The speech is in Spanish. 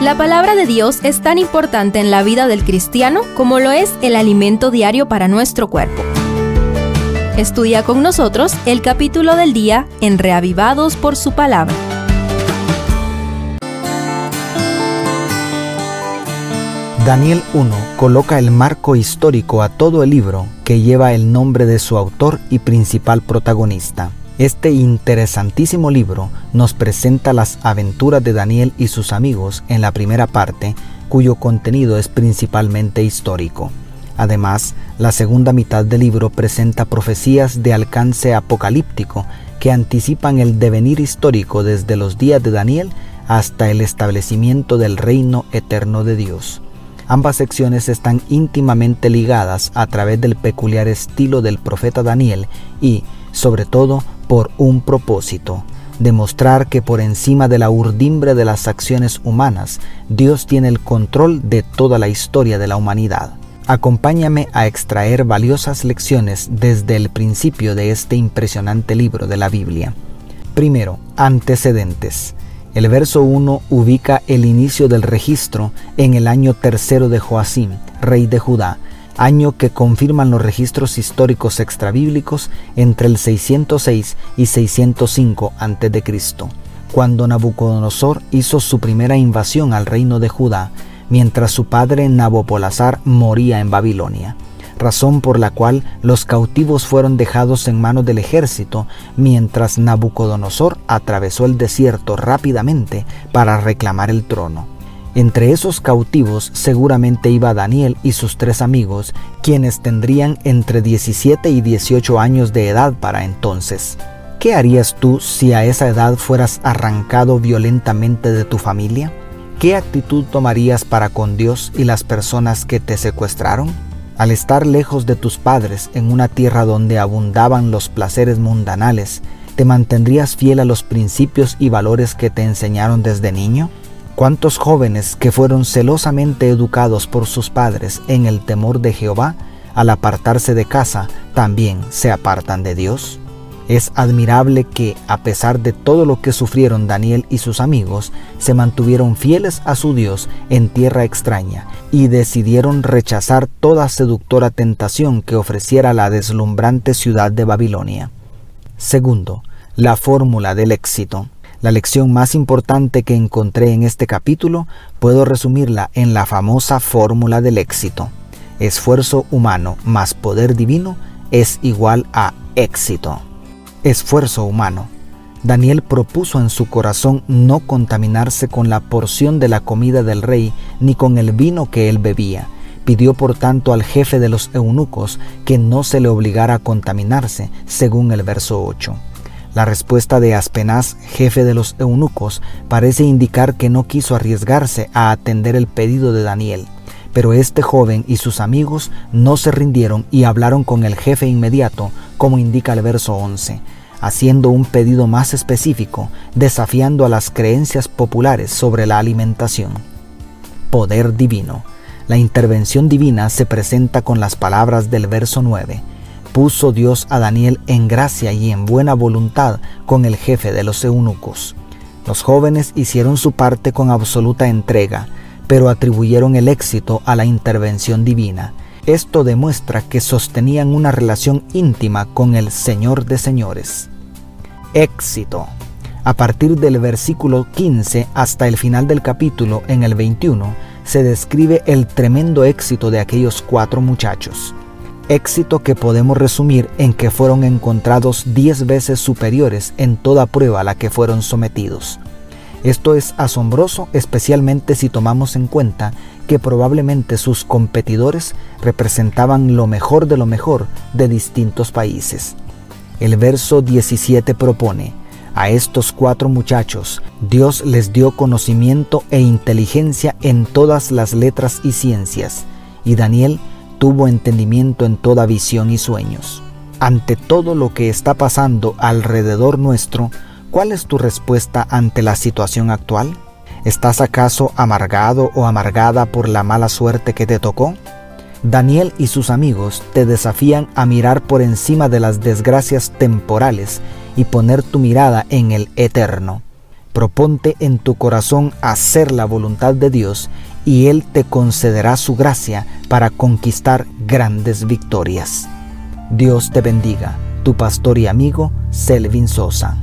La palabra de Dios es tan importante en la vida del cristiano como lo es el alimento diario para nuestro cuerpo. Estudia con nosotros el capítulo del día en Reavivados por su palabra. Daniel 1 coloca el marco histórico a todo el libro que lleva el nombre de su autor y principal protagonista. Este interesantísimo libro nos presenta las aventuras de Daniel y sus amigos en la primera parte, cuyo contenido es principalmente histórico. Además, la segunda mitad del libro presenta profecías de alcance apocalíptico que anticipan el devenir histórico desde los días de Daniel hasta el establecimiento del reino eterno de Dios. Ambas secciones están íntimamente ligadas a través del peculiar estilo del profeta Daniel y, sobre todo, por un propósito, demostrar que por encima de la urdimbre de las acciones humanas, Dios tiene el control de toda la historia de la humanidad. Acompáñame a extraer valiosas lecciones desde el principio de este impresionante libro de la Biblia. Primero, antecedentes. El verso 1 ubica el inicio del registro en el año tercero de Joacim, rey de Judá, año que confirman los registros históricos extrabíblicos entre el 606 y 605 a.C., cuando Nabucodonosor hizo su primera invasión al reino de Judá, mientras su padre Nabopolazar moría en Babilonia razón por la cual los cautivos fueron dejados en manos del ejército, mientras Nabucodonosor atravesó el desierto rápidamente para reclamar el trono. Entre esos cautivos seguramente iba Daniel y sus tres amigos, quienes tendrían entre 17 y 18 años de edad para entonces. ¿Qué harías tú si a esa edad fueras arrancado violentamente de tu familia? ¿Qué actitud tomarías para con Dios y las personas que te secuestraron? Al estar lejos de tus padres en una tierra donde abundaban los placeres mundanales, ¿te mantendrías fiel a los principios y valores que te enseñaron desde niño? ¿Cuántos jóvenes que fueron celosamente educados por sus padres en el temor de Jehová, al apartarse de casa, también se apartan de Dios? Es admirable que, a pesar de todo lo que sufrieron Daniel y sus amigos, se mantuvieron fieles a su Dios en tierra extraña y decidieron rechazar toda seductora tentación que ofreciera la deslumbrante ciudad de Babilonia. Segundo, la fórmula del éxito. La lección más importante que encontré en este capítulo puedo resumirla en la famosa fórmula del éxito. Esfuerzo humano más poder divino es igual a éxito esfuerzo humano. Daniel propuso en su corazón no contaminarse con la porción de la comida del rey ni con el vino que él bebía. Pidió por tanto al jefe de los eunucos que no se le obligara a contaminarse, según el verso 8. La respuesta de Aspenaz, jefe de los eunucos, parece indicar que no quiso arriesgarse a atender el pedido de Daniel. Pero este joven y sus amigos no se rindieron y hablaron con el jefe inmediato, como indica el verso 11, haciendo un pedido más específico, desafiando a las creencias populares sobre la alimentación. Poder divino. La intervención divina se presenta con las palabras del verso 9. Puso Dios a Daniel en gracia y en buena voluntad con el jefe de los eunucos. Los jóvenes hicieron su parte con absoluta entrega, pero atribuyeron el éxito a la intervención divina. Esto demuestra que sostenían una relación íntima con el Señor de Señores. Éxito. A partir del versículo 15 hasta el final del capítulo, en el 21, se describe el tremendo éxito de aquellos cuatro muchachos. Éxito que podemos resumir en que fueron encontrados diez veces superiores en toda prueba a la que fueron sometidos. Esto es asombroso especialmente si tomamos en cuenta que probablemente sus competidores representaban lo mejor de lo mejor de distintos países. El verso 17 propone, a estos cuatro muchachos Dios les dio conocimiento e inteligencia en todas las letras y ciencias, y Daniel tuvo entendimiento en toda visión y sueños. Ante todo lo que está pasando alrededor nuestro, ¿Cuál es tu respuesta ante la situación actual? ¿Estás acaso amargado o amargada por la mala suerte que te tocó? Daniel y sus amigos te desafían a mirar por encima de las desgracias temporales y poner tu mirada en el eterno. Proponte en tu corazón hacer la voluntad de Dios y Él te concederá su gracia para conquistar grandes victorias. Dios te bendiga, tu pastor y amigo Selvin Sosa.